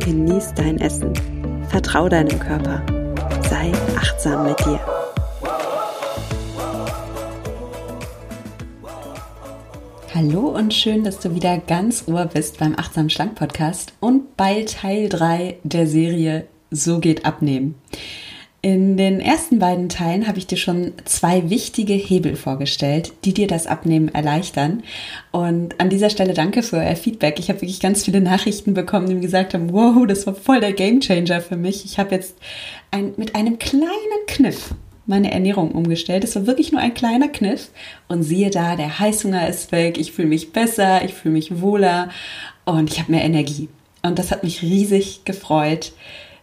genieß dein Essen, vertrau deinem Körper, sei achtsam mit dir. Hallo und schön, dass du wieder ganz ohr bist beim Achtsam Schlank Podcast und bei Teil 3 der Serie So geht abnehmen. In den ersten beiden Teilen habe ich dir schon zwei wichtige Hebel vorgestellt, die dir das Abnehmen erleichtern. Und an dieser Stelle danke für euer Feedback. Ich habe wirklich ganz viele Nachrichten bekommen, die mir gesagt haben, wow, das war voll der Gamechanger für mich. Ich habe jetzt ein, mit einem kleinen Kniff meine Ernährung umgestellt. Es war wirklich nur ein kleiner Kniff. Und siehe da, der Heißhunger ist weg. Ich fühle mich besser, ich fühle mich wohler und ich habe mehr Energie. Und das hat mich riesig gefreut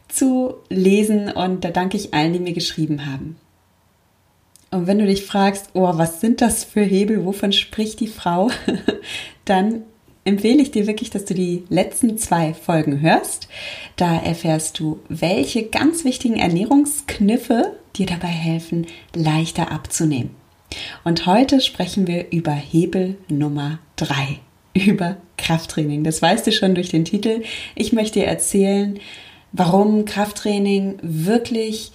zu lesen und da danke ich allen, die mir geschrieben haben. Und wenn du dich fragst, oh, was sind das für Hebel, wovon spricht die Frau, dann empfehle ich dir wirklich, dass du die letzten zwei Folgen hörst. Da erfährst du, welche ganz wichtigen Ernährungskniffe dir dabei helfen, leichter abzunehmen. Und heute sprechen wir über Hebel Nummer drei, über Krafttraining. Das weißt du schon durch den Titel. Ich möchte dir erzählen, warum Krafttraining wirklich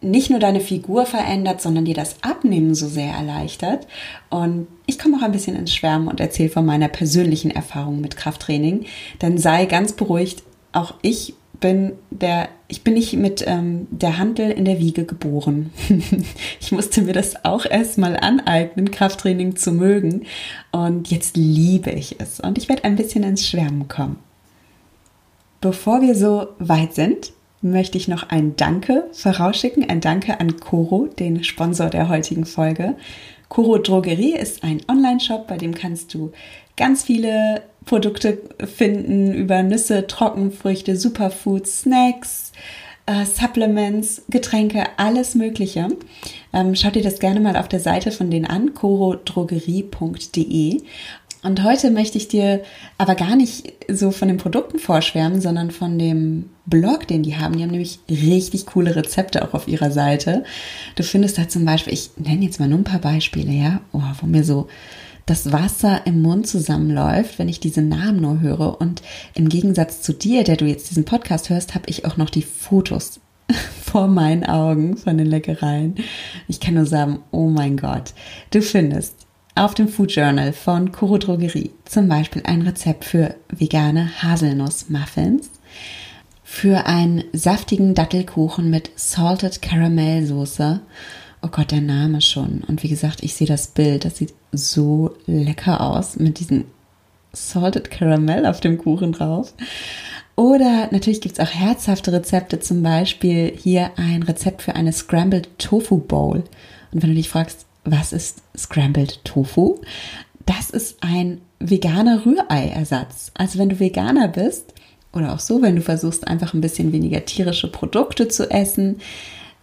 nicht nur deine Figur verändert, sondern dir das Abnehmen so sehr erleichtert. Und ich komme auch ein bisschen ins Schwärmen und erzähle von meiner persönlichen Erfahrung mit Krafttraining. Dann sei ganz beruhigt, auch ich bin der, ich bin nicht mit ähm, der Handel in der Wiege geboren. ich musste mir das auch erstmal aneignen, Krafttraining zu mögen. Und jetzt liebe ich es. Und ich werde ein bisschen ins Schwärmen kommen. Bevor wir so weit sind, möchte ich noch ein Danke vorausschicken. Ein Danke an Coro, den Sponsor der heutigen Folge. Coro Drogerie ist ein Online-Shop, bei dem kannst du ganz viele Produkte finden über Nüsse, Trockenfrüchte, Superfoods, Snacks, äh, Supplements, Getränke, alles Mögliche. Ähm, schaut dir das gerne mal auf der Seite von denen an, corodrogerie.de. Und heute möchte ich dir aber gar nicht so von den Produkten vorschwärmen, sondern von dem Blog, den die haben. Die haben nämlich richtig coole Rezepte auch auf ihrer Seite. Du findest da zum Beispiel, ich nenne jetzt mal nur ein paar Beispiele, ja, oh, wo mir so das Wasser im Mund zusammenläuft, wenn ich diese Namen nur höre. Und im Gegensatz zu dir, der du jetzt diesen Podcast hörst, habe ich auch noch die Fotos vor meinen Augen von den Leckereien. Ich kann nur sagen, oh mein Gott, du findest auf dem Food Journal von Kuro Drogerie zum Beispiel ein Rezept für vegane Haselnuss-Muffins, für einen saftigen Dattelkuchen mit Salted Caramel Soße. Oh Gott, der Name schon. Und wie gesagt, ich sehe das Bild. Das sieht so lecker aus mit diesem Salted Caramel auf dem Kuchen drauf. Oder natürlich gibt es auch herzhafte Rezepte, zum Beispiel hier ein Rezept für eine Scrambled Tofu Bowl. Und wenn du dich fragst, was ist Scrambled Tofu? Das ist ein veganer Rührei-Ersatz. Also wenn du Veganer bist oder auch so, wenn du versuchst einfach ein bisschen weniger tierische Produkte zu essen,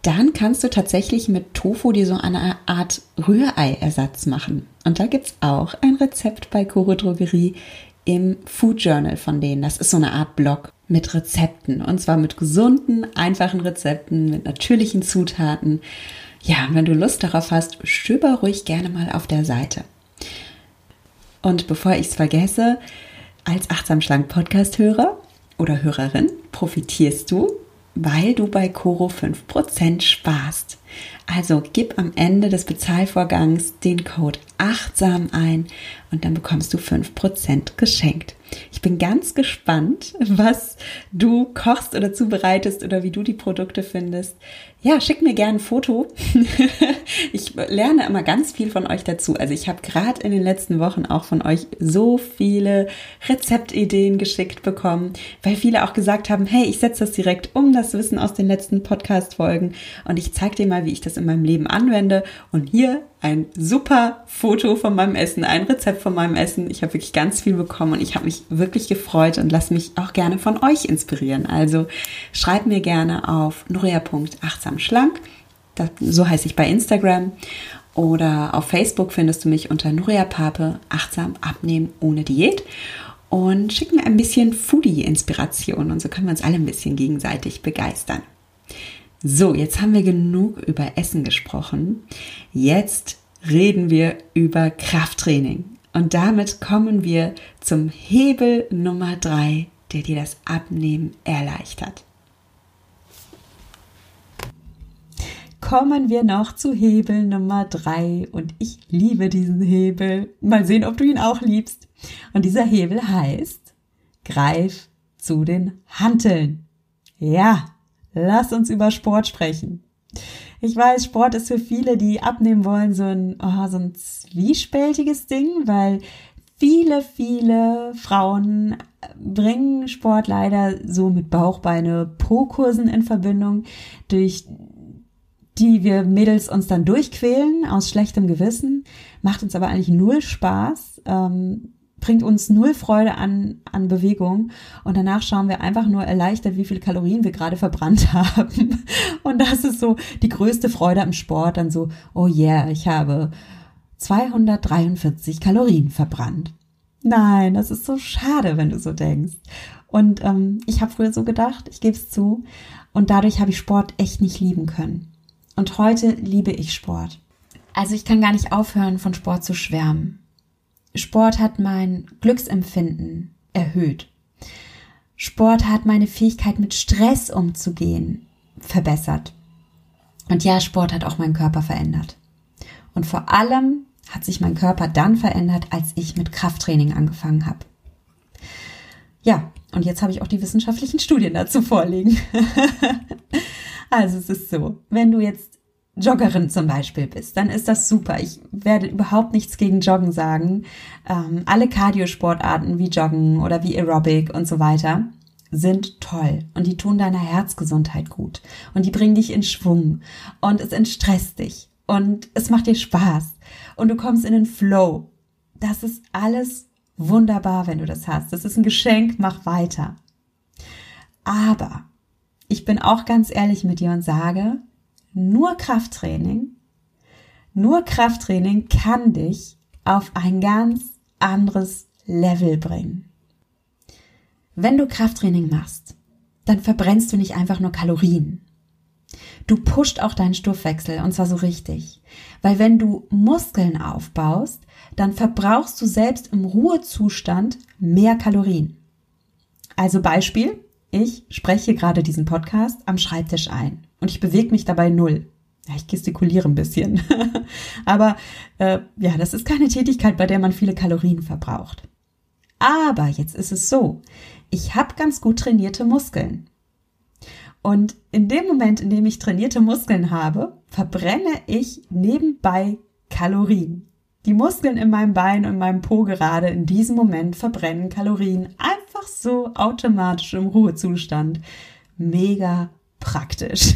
dann kannst du tatsächlich mit Tofu dir so eine Art Rührei-Ersatz machen. Und da gibt es auch ein Rezept bei Koro Drogerie im Food Journal von denen. Das ist so eine Art Blog mit Rezepten. Und zwar mit gesunden, einfachen Rezepten, mit natürlichen Zutaten. Ja, wenn du Lust darauf hast, stöber ruhig gerne mal auf der Seite. Und bevor ich es vergesse, als Achtsam Schlank Podcast-Hörer oder Hörerin profitierst du, weil du bei Coro 5% sparst. Also gib am Ende des Bezahlvorgangs den Code achtsam ein und dann bekommst du 5% geschenkt. Ich bin ganz gespannt, was du kochst oder zubereitest oder wie du die Produkte findest. Ja, schick mir gerne ein Foto. ich lerne immer ganz viel von euch dazu. Also ich habe gerade in den letzten Wochen auch von euch so viele Rezeptideen geschickt bekommen, weil viele auch gesagt haben, hey, ich setze das direkt um, das Wissen aus den letzten Podcast-Folgen und ich zeige dir mal, wie ich das in meinem Leben anwende. Und hier ein super Foto von meinem Essen, ein Rezept von meinem Essen. Ich habe wirklich ganz viel bekommen und ich habe mich wirklich gefreut und lasse mich auch gerne von euch inspirieren. Also schreib mir gerne auf nuria.achtsamschlank. So heiße ich bei Instagram. Oder auf Facebook findest du mich unter Nuria Pape, achtsam abnehmen ohne Diät. Und schick mir ein bisschen Foodie-Inspiration und so können wir uns alle ein bisschen gegenseitig begeistern. So, jetzt haben wir genug über Essen gesprochen. Jetzt reden wir über Krafttraining. Und damit kommen wir zum Hebel Nummer drei, der dir das Abnehmen erleichtert. Kommen wir noch zu Hebel Nummer drei und ich liebe diesen Hebel. Mal sehen, ob du ihn auch liebst. Und dieser Hebel heißt, greif zu den Hanteln. Ja, Lass uns über Sport sprechen. Ich weiß, Sport ist für viele, die abnehmen wollen, so ein, oh, so ein zwiespältiges Ding, weil viele, viele Frauen bringen Sport leider so mit Bauchbeine Po-Kursen in Verbindung, durch die wir Mädels uns dann durchquälen aus schlechtem Gewissen, macht uns aber eigentlich null Spaß. Ähm, bringt uns null Freude an, an Bewegung und danach schauen wir einfach nur erleichtert, wie viele Kalorien wir gerade verbrannt haben. Und das ist so die größte Freude am Sport, dann so, oh yeah, ich habe 243 Kalorien verbrannt. Nein, das ist so schade, wenn du so denkst. Und ähm, ich habe früher so gedacht, ich gebe es zu. Und dadurch habe ich Sport echt nicht lieben können. Und heute liebe ich Sport. Also ich kann gar nicht aufhören, von Sport zu schwärmen. Sport hat mein Glücksempfinden erhöht. Sport hat meine Fähigkeit, mit Stress umzugehen, verbessert. Und ja, Sport hat auch meinen Körper verändert. Und vor allem hat sich mein Körper dann verändert, als ich mit Krafttraining angefangen habe. Ja, und jetzt habe ich auch die wissenschaftlichen Studien dazu vorliegen. also es ist so, wenn du jetzt Joggerin zum Beispiel bist, dann ist das super. Ich werde überhaupt nichts gegen Joggen sagen. Ähm, alle Cardiosportarten wie Joggen oder wie Aerobic und so weiter sind toll und die tun deiner Herzgesundheit gut und die bringen dich in Schwung und es entstresst dich und es macht dir Spaß und du kommst in den Flow. Das ist alles wunderbar, wenn du das hast. Das ist ein Geschenk, mach weiter. Aber ich bin auch ganz ehrlich mit dir und sage, nur Krafttraining, nur Krafttraining kann dich auf ein ganz anderes Level bringen. Wenn du Krafttraining machst, dann verbrennst du nicht einfach nur Kalorien. Du pusht auch deinen Stoffwechsel und zwar so richtig. Weil wenn du Muskeln aufbaust, dann verbrauchst du selbst im Ruhezustand mehr Kalorien. Also Beispiel, ich spreche gerade diesen Podcast am Schreibtisch ein und ich bewege mich dabei null. Ja, ich gestikuliere ein bisschen. Aber äh, ja, das ist keine Tätigkeit, bei der man viele Kalorien verbraucht. Aber jetzt ist es so, ich habe ganz gut trainierte Muskeln. Und in dem Moment, in dem ich trainierte Muskeln habe, verbrenne ich nebenbei Kalorien. Die Muskeln in meinem Bein und meinem Po gerade in diesem Moment verbrennen Kalorien einfach so automatisch im Ruhezustand. Mega praktisch.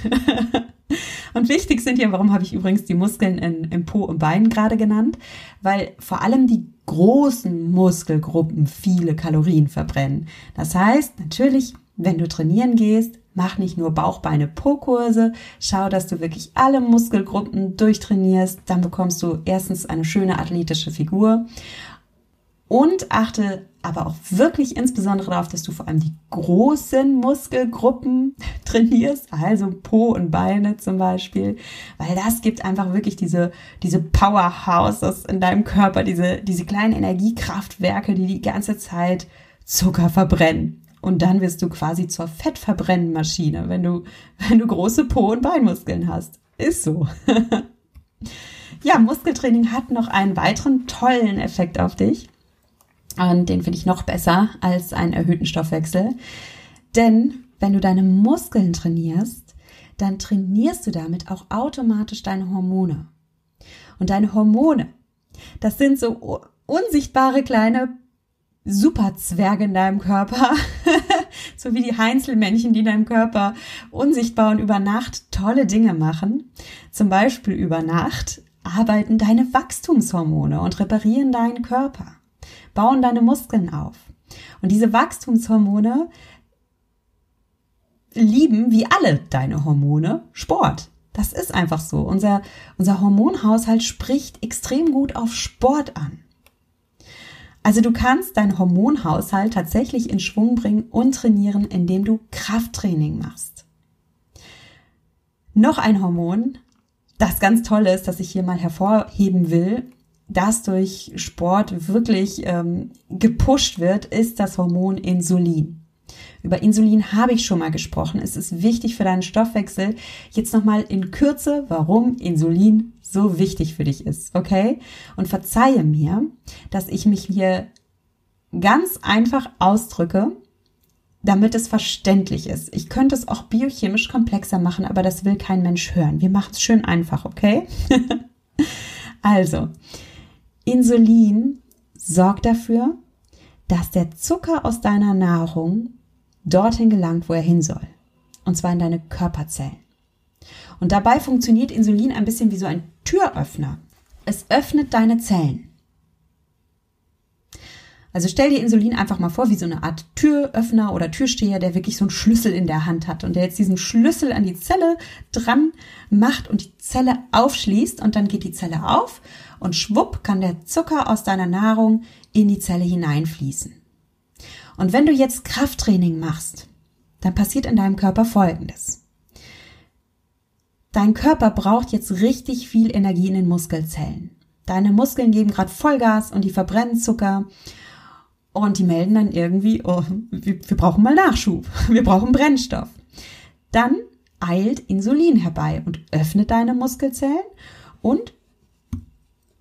und wichtig sind hier, warum habe ich übrigens die Muskeln in, im Po und Bein gerade genannt? Weil vor allem die großen Muskelgruppen viele Kalorien verbrennen. Das heißt, natürlich, wenn du trainieren gehst, mach nicht nur Bauchbeine Po-Kurse, schau, dass du wirklich alle Muskelgruppen durchtrainierst, dann bekommst du erstens eine schöne athletische Figur und achte aber auch wirklich insbesondere darauf, dass du vor allem die großen Muskelgruppen trainierst, also Po und Beine zum Beispiel, weil das gibt einfach wirklich diese, diese Powerhouses in deinem Körper, diese, diese kleinen Energiekraftwerke, die die ganze Zeit Zucker verbrennen. Und dann wirst du quasi zur Fettverbrennmaschine, wenn du, wenn du große Po- und Beinmuskeln hast. Ist so. ja, Muskeltraining hat noch einen weiteren tollen Effekt auf dich. Und den finde ich noch besser als einen erhöhten Stoffwechsel. Denn wenn du deine Muskeln trainierst, dann trainierst du damit auch automatisch deine Hormone. Und deine Hormone, das sind so unsichtbare kleine Superzwerge in deinem Körper, so wie die Heinzelmännchen, die in deinem Körper unsichtbar und über Nacht tolle Dinge machen. Zum Beispiel über Nacht arbeiten deine Wachstumshormone und reparieren deinen Körper, bauen deine Muskeln auf. Und diese Wachstumshormone lieben, wie alle deine Hormone, Sport. Das ist einfach so. Unser, unser Hormonhaushalt spricht extrem gut auf Sport an. Also du kannst deinen Hormonhaushalt tatsächlich in Schwung bringen und trainieren, indem du Krafttraining machst. Noch ein Hormon, das ganz toll ist, das ich hier mal hervorheben will, das durch Sport wirklich ähm, gepusht wird, ist das Hormon Insulin. Über Insulin habe ich schon mal gesprochen. Es ist wichtig für deinen Stoffwechsel. Jetzt nochmal in Kürze, warum Insulin so wichtig für dich ist, okay? Und verzeihe mir, dass ich mich hier ganz einfach ausdrücke, damit es verständlich ist. Ich könnte es auch biochemisch komplexer machen, aber das will kein Mensch hören. Wir machen es schön einfach, okay? also, Insulin sorgt dafür, dass der Zucker aus deiner Nahrung dorthin gelangt, wo er hin soll. Und zwar in deine Körperzellen. Und dabei funktioniert Insulin ein bisschen wie so ein Türöffner. Es öffnet deine Zellen. Also stell dir Insulin einfach mal vor wie so eine Art Türöffner oder Türsteher, der wirklich so einen Schlüssel in der Hand hat und der jetzt diesen Schlüssel an die Zelle dran macht und die Zelle aufschließt und dann geht die Zelle auf und schwupp kann der Zucker aus deiner Nahrung in die Zelle hineinfließen. Und wenn du jetzt Krafttraining machst, dann passiert in deinem Körper Folgendes. Dein Körper braucht jetzt richtig viel Energie in den Muskelzellen. Deine Muskeln geben gerade Vollgas und die verbrennen Zucker und die melden dann irgendwie, oh, wir, wir brauchen mal Nachschub, wir brauchen Brennstoff. Dann eilt Insulin herbei und öffnet deine Muskelzellen und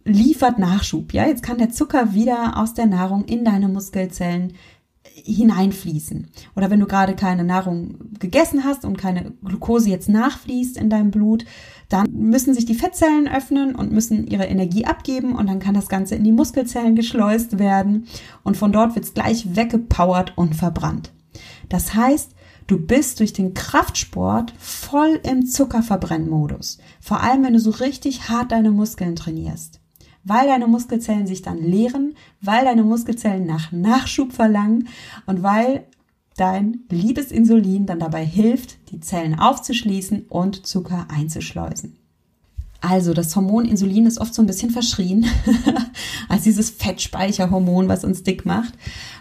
liefert Nachschub. Ja, jetzt kann der Zucker wieder aus der Nahrung in deine Muskelzellen hineinfließen. Oder wenn du gerade keine Nahrung gegessen hast und keine Glucose jetzt nachfließt in deinem Blut, dann müssen sich die Fettzellen öffnen und müssen ihre Energie abgeben und dann kann das Ganze in die Muskelzellen geschleust werden und von dort wird es gleich weggepowert und verbrannt. Das heißt, du bist durch den Kraftsport voll im Zuckerverbrennmodus. Vor allem, wenn du so richtig hart deine Muskeln trainierst weil deine Muskelzellen sich dann leeren, weil deine Muskelzellen nach Nachschub verlangen und weil dein liebes Insulin dann dabei hilft, die Zellen aufzuschließen und Zucker einzuschleusen. Also das Hormon Insulin ist oft so ein bisschen verschrien als dieses Fettspeicherhormon, was uns dick macht.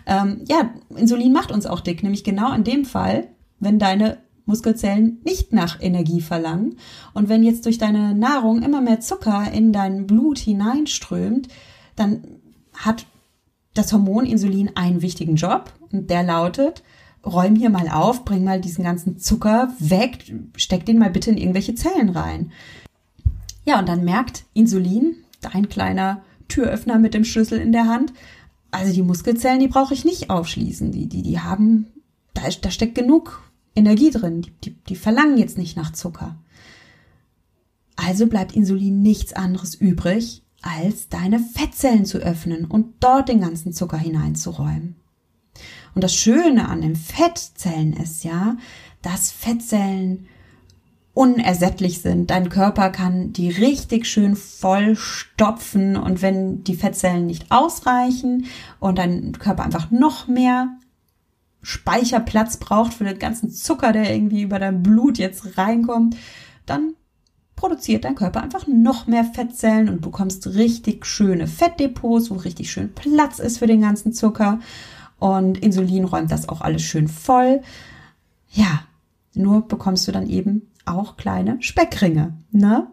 Ähm, ja, Insulin macht uns auch dick, nämlich genau in dem Fall, wenn deine Muskelzellen nicht nach Energie verlangen. Und wenn jetzt durch deine Nahrung immer mehr Zucker in dein Blut hineinströmt, dann hat das Hormon Insulin einen wichtigen Job und der lautet, räum hier mal auf, bring mal diesen ganzen Zucker weg, steck den mal bitte in irgendwelche Zellen rein. Ja, und dann merkt Insulin, dein kleiner Türöffner mit dem Schlüssel in der Hand, also die Muskelzellen, die brauche ich nicht aufschließen. Die, die, die haben, da, da steckt genug Energie drin. Die, die, die verlangen jetzt nicht nach Zucker. Also bleibt Insulin nichts anderes übrig, als deine Fettzellen zu öffnen und dort den ganzen Zucker hineinzuräumen. Und das Schöne an den Fettzellen ist ja, dass Fettzellen unersättlich sind. Dein Körper kann die richtig schön voll stopfen und wenn die Fettzellen nicht ausreichen und dein Körper einfach noch mehr Speicherplatz braucht für den ganzen Zucker, der irgendwie über dein Blut jetzt reinkommt, dann produziert dein Körper einfach noch mehr Fettzellen und bekommst richtig schöne Fettdepots, wo richtig schön Platz ist für den ganzen Zucker. Und Insulin räumt das auch alles schön voll. Ja, nur bekommst du dann eben auch kleine Speckringe, ne?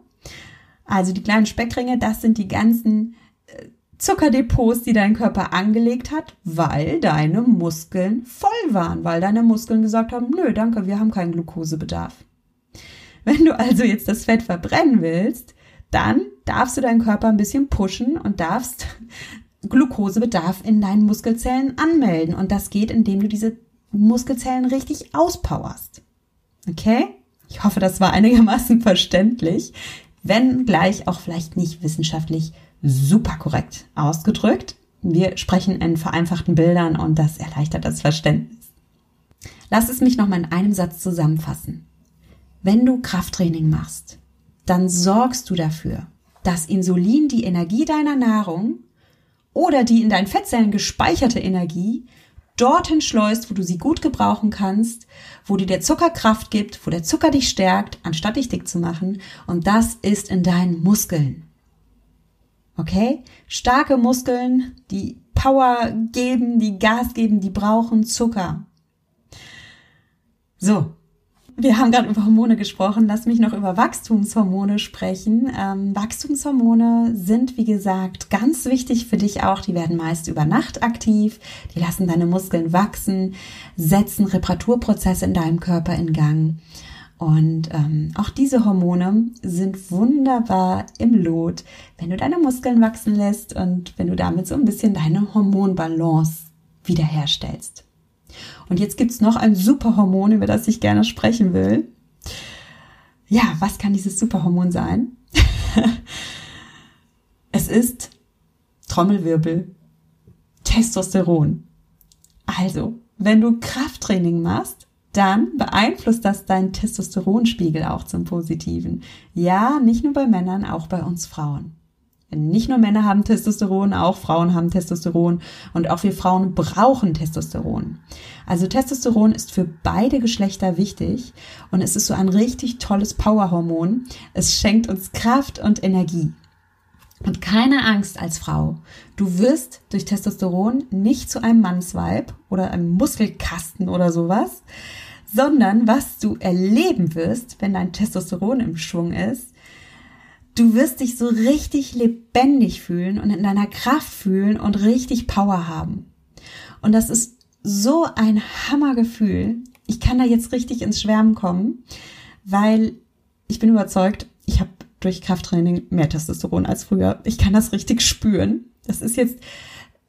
Also die kleinen Speckringe, das sind die ganzen äh, Zuckerdepots, die dein Körper angelegt hat, weil deine Muskeln voll waren, weil deine Muskeln gesagt haben, nö, danke, wir haben keinen Glukosebedarf. Wenn du also jetzt das Fett verbrennen willst, dann darfst du deinen Körper ein bisschen pushen und darfst Glukosebedarf in deinen Muskelzellen anmelden. Und das geht, indem du diese Muskelzellen richtig auspowerst. Okay? Ich hoffe, das war einigermaßen verständlich, wenn gleich auch vielleicht nicht wissenschaftlich super korrekt ausgedrückt. Wir sprechen in vereinfachten Bildern und das erleichtert das Verständnis. Lass es mich nochmal in einem Satz zusammenfassen. Wenn du Krafttraining machst, dann sorgst du dafür, dass Insulin die Energie deiner Nahrung oder die in deinen Fettzellen gespeicherte Energie dorthin schleust, wo du sie gut gebrauchen kannst, wo dir der Zucker Kraft gibt, wo der Zucker dich stärkt, anstatt dich dick zu machen. Und das ist in deinen Muskeln. Okay? Starke Muskeln, die Power geben, die Gas geben, die brauchen Zucker. So, wir haben gerade über Hormone gesprochen. Lass mich noch über Wachstumshormone sprechen. Ähm, Wachstumshormone sind, wie gesagt, ganz wichtig für dich auch. Die werden meist über Nacht aktiv. Die lassen deine Muskeln wachsen, setzen Reparaturprozesse in deinem Körper in Gang. Und ähm, auch diese Hormone sind wunderbar im Lot, wenn du deine Muskeln wachsen lässt und wenn du damit so ein bisschen deine Hormonbalance wiederherstellst. Und jetzt gibt's noch ein Superhormon, über das ich gerne sprechen will. Ja, was kann dieses Superhormon sein? es ist Trommelwirbel, Testosteron. Also, wenn du Krafttraining machst, dann beeinflusst das deinen Testosteronspiegel auch zum Positiven. Ja, nicht nur bei Männern, auch bei uns Frauen. Nicht nur Männer haben Testosteron, auch Frauen haben Testosteron und auch wir Frauen brauchen Testosteron. Also Testosteron ist für beide Geschlechter wichtig und es ist so ein richtig tolles Powerhormon. Es schenkt uns Kraft und Energie. Und keine Angst als Frau. Du wirst durch Testosteron nicht zu einem Mannsweib oder einem Muskelkasten oder sowas, sondern was du erleben wirst, wenn dein Testosteron im Schwung ist, du wirst dich so richtig lebendig fühlen und in deiner Kraft fühlen und richtig Power haben. Und das ist so ein Hammergefühl. Ich kann da jetzt richtig ins Schwärmen kommen, weil ich bin überzeugt, ich habe durch Krafttraining mehr Testosteron als früher. Ich kann das richtig spüren. Das ist jetzt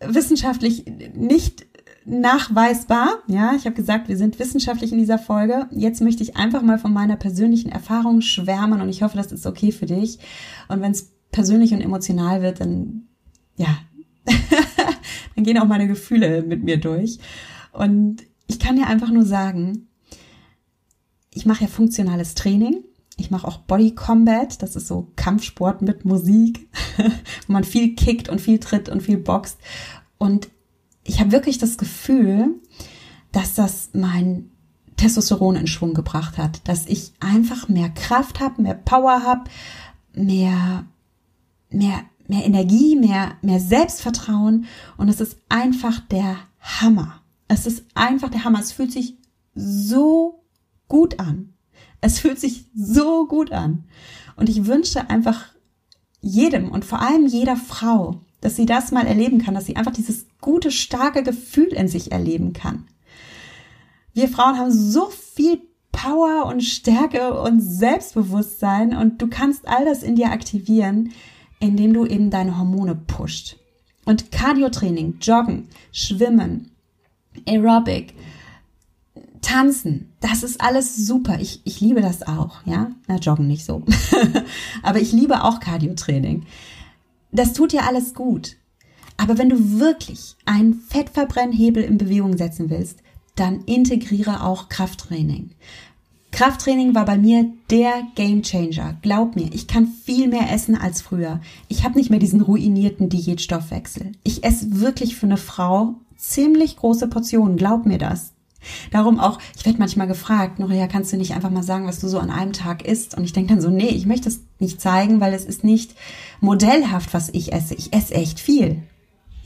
wissenschaftlich nicht nachweisbar. Ja, ich habe gesagt, wir sind wissenschaftlich in dieser Folge. Jetzt möchte ich einfach mal von meiner persönlichen Erfahrung schwärmen und ich hoffe, das ist okay für dich. Und wenn es persönlich und emotional wird, dann ja, dann gehen auch meine Gefühle mit mir durch. Und ich kann dir einfach nur sagen, ich mache ja funktionales Training. Ich mache auch Body Combat, das ist so Kampfsport mit Musik, wo man viel kickt und viel tritt und viel boxt. Und ich habe wirklich das Gefühl, dass das mein Testosteron in Schwung gebracht hat, dass ich einfach mehr Kraft habe, mehr Power habe, mehr, mehr, mehr Energie, mehr, mehr Selbstvertrauen und es ist einfach der Hammer. Es ist einfach der Hammer. Es fühlt sich so gut an. Es fühlt sich so gut an. Und ich wünsche einfach jedem und vor allem jeder Frau, dass sie das mal erleben kann, dass sie einfach dieses gute, starke Gefühl in sich erleben kann. Wir Frauen haben so viel Power und Stärke und Selbstbewusstsein und du kannst all das in dir aktivieren, indem du eben deine Hormone pusht. Und Cardiotraining, Joggen, Schwimmen, Aerobic, Tanzen, das ist alles super. Ich, ich liebe das auch, ja. Na, Joggen nicht so. Aber ich liebe auch Cardiotraining. Das tut dir alles gut. Aber wenn du wirklich einen Fettverbrennhebel in Bewegung setzen willst, dann integriere auch Krafttraining. Krafttraining war bei mir der Gamechanger. Glaub mir, ich kann viel mehr essen als früher. Ich habe nicht mehr diesen ruinierten Diätstoffwechsel. Ich esse wirklich für eine Frau ziemlich große Portionen. Glaub mir das. Darum auch, ich werde manchmal gefragt, Noria, kannst du nicht einfach mal sagen, was du so an einem Tag isst? Und ich denke dann so, nee, ich möchte es nicht zeigen, weil es ist nicht modellhaft, was ich esse. Ich esse echt viel.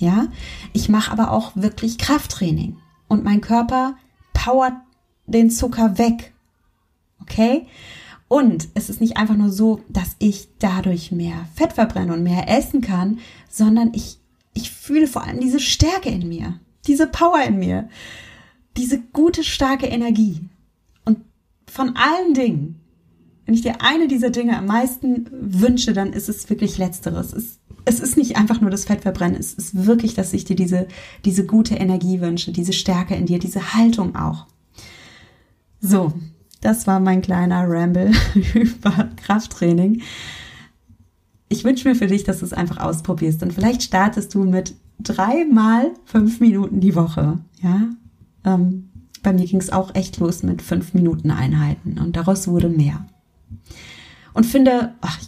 Ja, ich mache aber auch wirklich Krafttraining und mein Körper powert den Zucker weg. Okay? Und es ist nicht einfach nur so, dass ich dadurch mehr Fett verbrenne und mehr essen kann, sondern ich, ich fühle vor allem diese Stärke in mir, diese Power in mir diese gute, starke Energie. Und von allen Dingen, wenn ich dir eine dieser Dinge am meisten wünsche, dann ist es wirklich letzteres. Es, es ist nicht einfach nur das Fettverbrennen, es ist wirklich, dass ich dir diese, diese gute Energie wünsche, diese Stärke in dir, diese Haltung auch. So, das war mein kleiner Ramble über Krafttraining. Ich wünsche mir für dich, dass du es einfach ausprobierst und vielleicht startest du mit dreimal fünf Minuten die Woche. Ja, ähm, bei mir ging es auch echt los mit fünf Minuten Einheiten und daraus wurde mehr. Und finde, ach,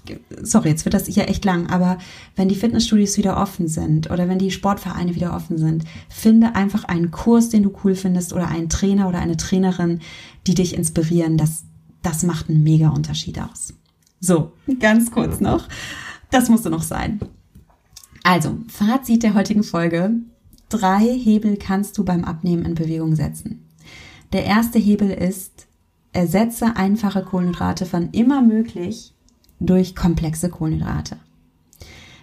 sorry, jetzt wird das hier echt lang, aber wenn die Fitnessstudios wieder offen sind oder wenn die Sportvereine wieder offen sind, finde einfach einen Kurs, den du cool findest oder einen Trainer oder eine Trainerin, die dich inspirieren. Das, das macht einen mega Unterschied aus. So, ganz kurz noch. Das musste noch sein. Also, Fazit der heutigen Folge. Drei Hebel kannst du beim Abnehmen in Bewegung setzen. Der erste Hebel ist, ersetze einfache Kohlenhydrate, wann immer möglich, durch komplexe Kohlenhydrate.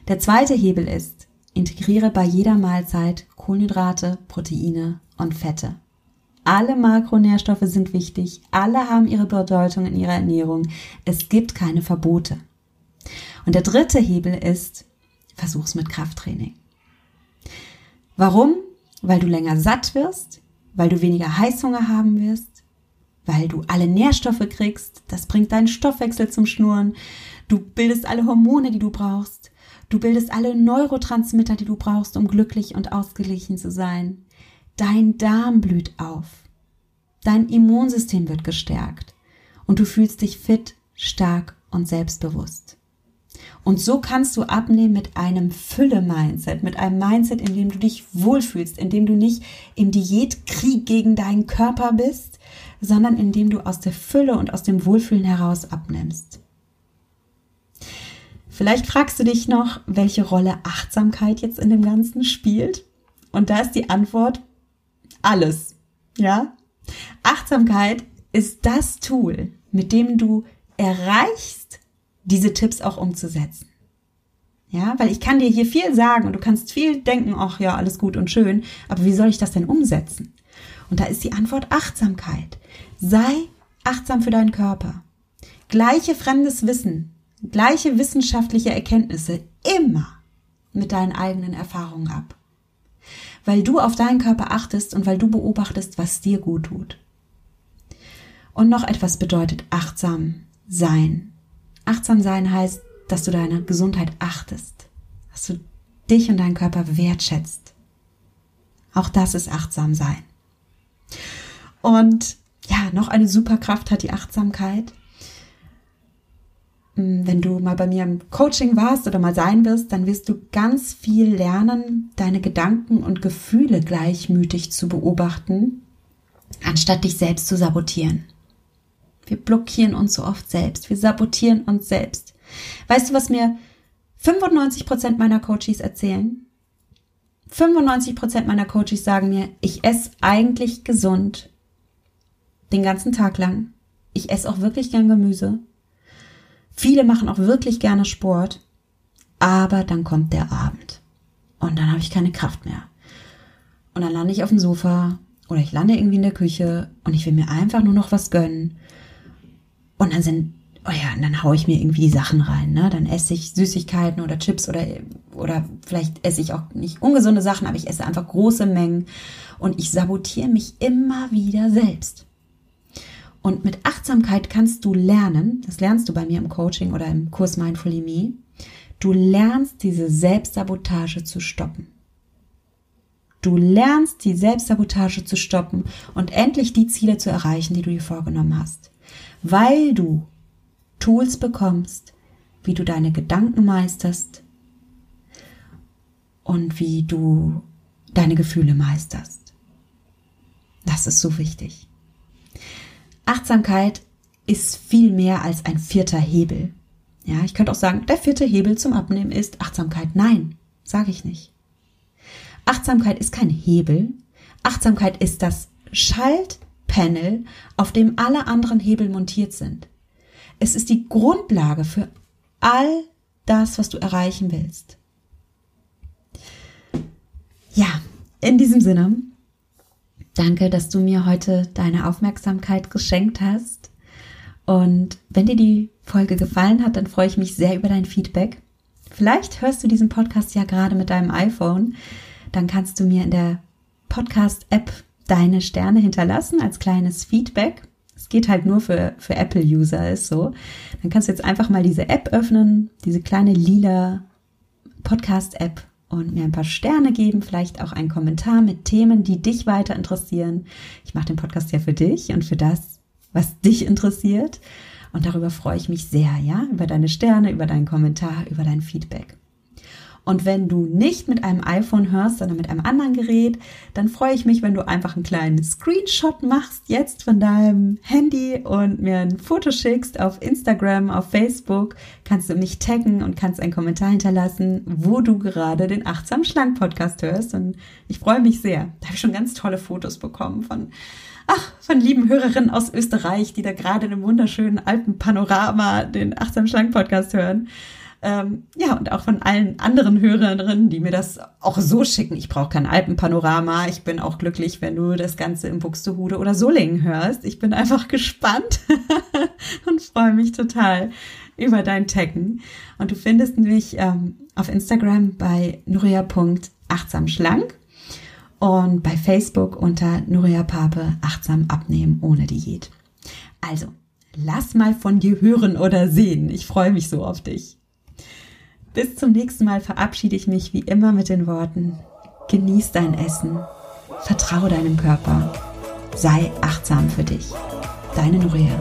Der zweite Hebel ist, integriere bei jeder Mahlzeit Kohlenhydrate, Proteine und Fette. Alle Makronährstoffe sind wichtig, alle haben ihre Bedeutung in ihrer Ernährung. Es gibt keine Verbote. Und der dritte Hebel ist, versuch's mit Krafttraining. Warum? Weil du länger satt wirst, weil du weniger Heißhunger haben wirst, weil du alle Nährstoffe kriegst. Das bringt deinen Stoffwechsel zum Schnurren. Du bildest alle Hormone, die du brauchst. Du bildest alle Neurotransmitter, die du brauchst, um glücklich und ausgeglichen zu sein. Dein Darm blüht auf. Dein Immunsystem wird gestärkt. Und du fühlst dich fit, stark und selbstbewusst. Und so kannst du abnehmen mit einem Fülle-Mindset, mit einem Mindset, in dem du dich wohlfühlst, in dem du nicht im Diätkrieg gegen deinen Körper bist, sondern in dem du aus der Fülle und aus dem Wohlfühlen heraus abnimmst. Vielleicht fragst du dich noch, welche Rolle Achtsamkeit jetzt in dem Ganzen spielt. Und da ist die Antwort alles. Ja? Achtsamkeit ist das Tool, mit dem du erreichst, diese Tipps auch umzusetzen. Ja, weil ich kann dir hier viel sagen und du kannst viel denken, ach ja, alles gut und schön, aber wie soll ich das denn umsetzen? Und da ist die Antwort Achtsamkeit. Sei achtsam für deinen Körper. Gleiche fremdes Wissen, gleiche wissenschaftliche Erkenntnisse immer mit deinen eigenen Erfahrungen ab. Weil du auf deinen Körper achtest und weil du beobachtest, was dir gut tut. Und noch etwas bedeutet achtsam sein. Achtsam sein heißt, dass du deine Gesundheit achtest, dass du dich und deinen Körper wertschätzt. Auch das ist achtsam sein. Und ja, noch eine Superkraft hat die Achtsamkeit. Hm, wenn du mal bei mir im Coaching warst oder mal sein wirst, dann wirst du ganz viel lernen, deine Gedanken und Gefühle gleichmütig zu beobachten, anstatt dich selbst zu sabotieren. Wir blockieren uns so oft selbst. Wir sabotieren uns selbst. Weißt du, was mir 95 Prozent meiner Coaches erzählen? 95 Prozent meiner Coaches sagen mir, ich esse eigentlich gesund. Den ganzen Tag lang. Ich esse auch wirklich gern Gemüse. Viele machen auch wirklich gerne Sport. Aber dann kommt der Abend. Und dann habe ich keine Kraft mehr. Und dann lande ich auf dem Sofa oder ich lande irgendwie in der Küche und ich will mir einfach nur noch was gönnen. Und dann sind, oh ja, und dann haue ich mir irgendwie die Sachen rein, ne? Dann esse ich Süßigkeiten oder Chips oder, oder vielleicht esse ich auch nicht ungesunde Sachen, aber ich esse einfach große Mengen und ich sabotiere mich immer wieder selbst. Und mit Achtsamkeit kannst du lernen, das lernst du bei mir im Coaching oder im Kurs Mindfully Me, du lernst diese Selbstsabotage zu stoppen. Du lernst die Selbstsabotage zu stoppen und endlich die Ziele zu erreichen, die du dir vorgenommen hast weil du Tools bekommst, wie du deine Gedanken meisterst und wie du deine Gefühle meisterst. Das ist so wichtig. Achtsamkeit ist viel mehr als ein vierter Hebel. Ja, ich könnte auch sagen, der vierte Hebel zum Abnehmen ist Achtsamkeit. Nein, sage ich nicht. Achtsamkeit ist kein Hebel. Achtsamkeit ist das Schalt Panel, auf dem alle anderen Hebel montiert sind. Es ist die Grundlage für all das, was du erreichen willst. Ja, in diesem Sinne, danke, dass du mir heute deine Aufmerksamkeit geschenkt hast. Und wenn dir die Folge gefallen hat, dann freue ich mich sehr über dein Feedback. Vielleicht hörst du diesen Podcast ja gerade mit deinem iPhone. Dann kannst du mir in der Podcast-App deine Sterne hinterlassen als kleines Feedback. Geht halt nur für, für Apple-User, ist so. Dann kannst du jetzt einfach mal diese App öffnen, diese kleine lila Podcast-App und mir ein paar Sterne geben, vielleicht auch einen Kommentar mit Themen, die dich weiter interessieren. Ich mache den Podcast ja für dich und für das, was dich interessiert. Und darüber freue ich mich sehr, ja, über deine Sterne, über deinen Kommentar, über dein Feedback. Und wenn du nicht mit einem iPhone hörst, sondern mit einem anderen Gerät, dann freue ich mich, wenn du einfach einen kleinen Screenshot machst jetzt von deinem Handy und mir ein Foto schickst auf Instagram, auf Facebook. Kannst du mich taggen und kannst einen Kommentar hinterlassen, wo du gerade den Achtsam Schlank Podcast hörst. Und ich freue mich sehr. Da habe ich schon ganz tolle Fotos bekommen von ach, von lieben Hörerinnen aus Österreich, die da gerade in einem wunderschönen Alpenpanorama den Achtsam Schlank Podcast hören. Ähm, ja, und auch von allen anderen Hörerinnen, die mir das auch so schicken. Ich brauche kein Alpenpanorama. Ich bin auch glücklich, wenn du das Ganze in Buxtehude oder Solingen hörst. Ich bin einfach gespannt und freue mich total über dein Taggen. Und du findest mich ähm, auf Instagram bei nuria.achtsamschlank und bei Facebook unter Nuria Pape achtsam abnehmen ohne Diät. Also, lass mal von dir hören oder sehen. Ich freue mich so auf dich. Bis zum nächsten Mal verabschiede ich mich wie immer mit den Worten, genieß dein Essen, vertraue deinem Körper, sei achtsam für dich. Deine Nuria.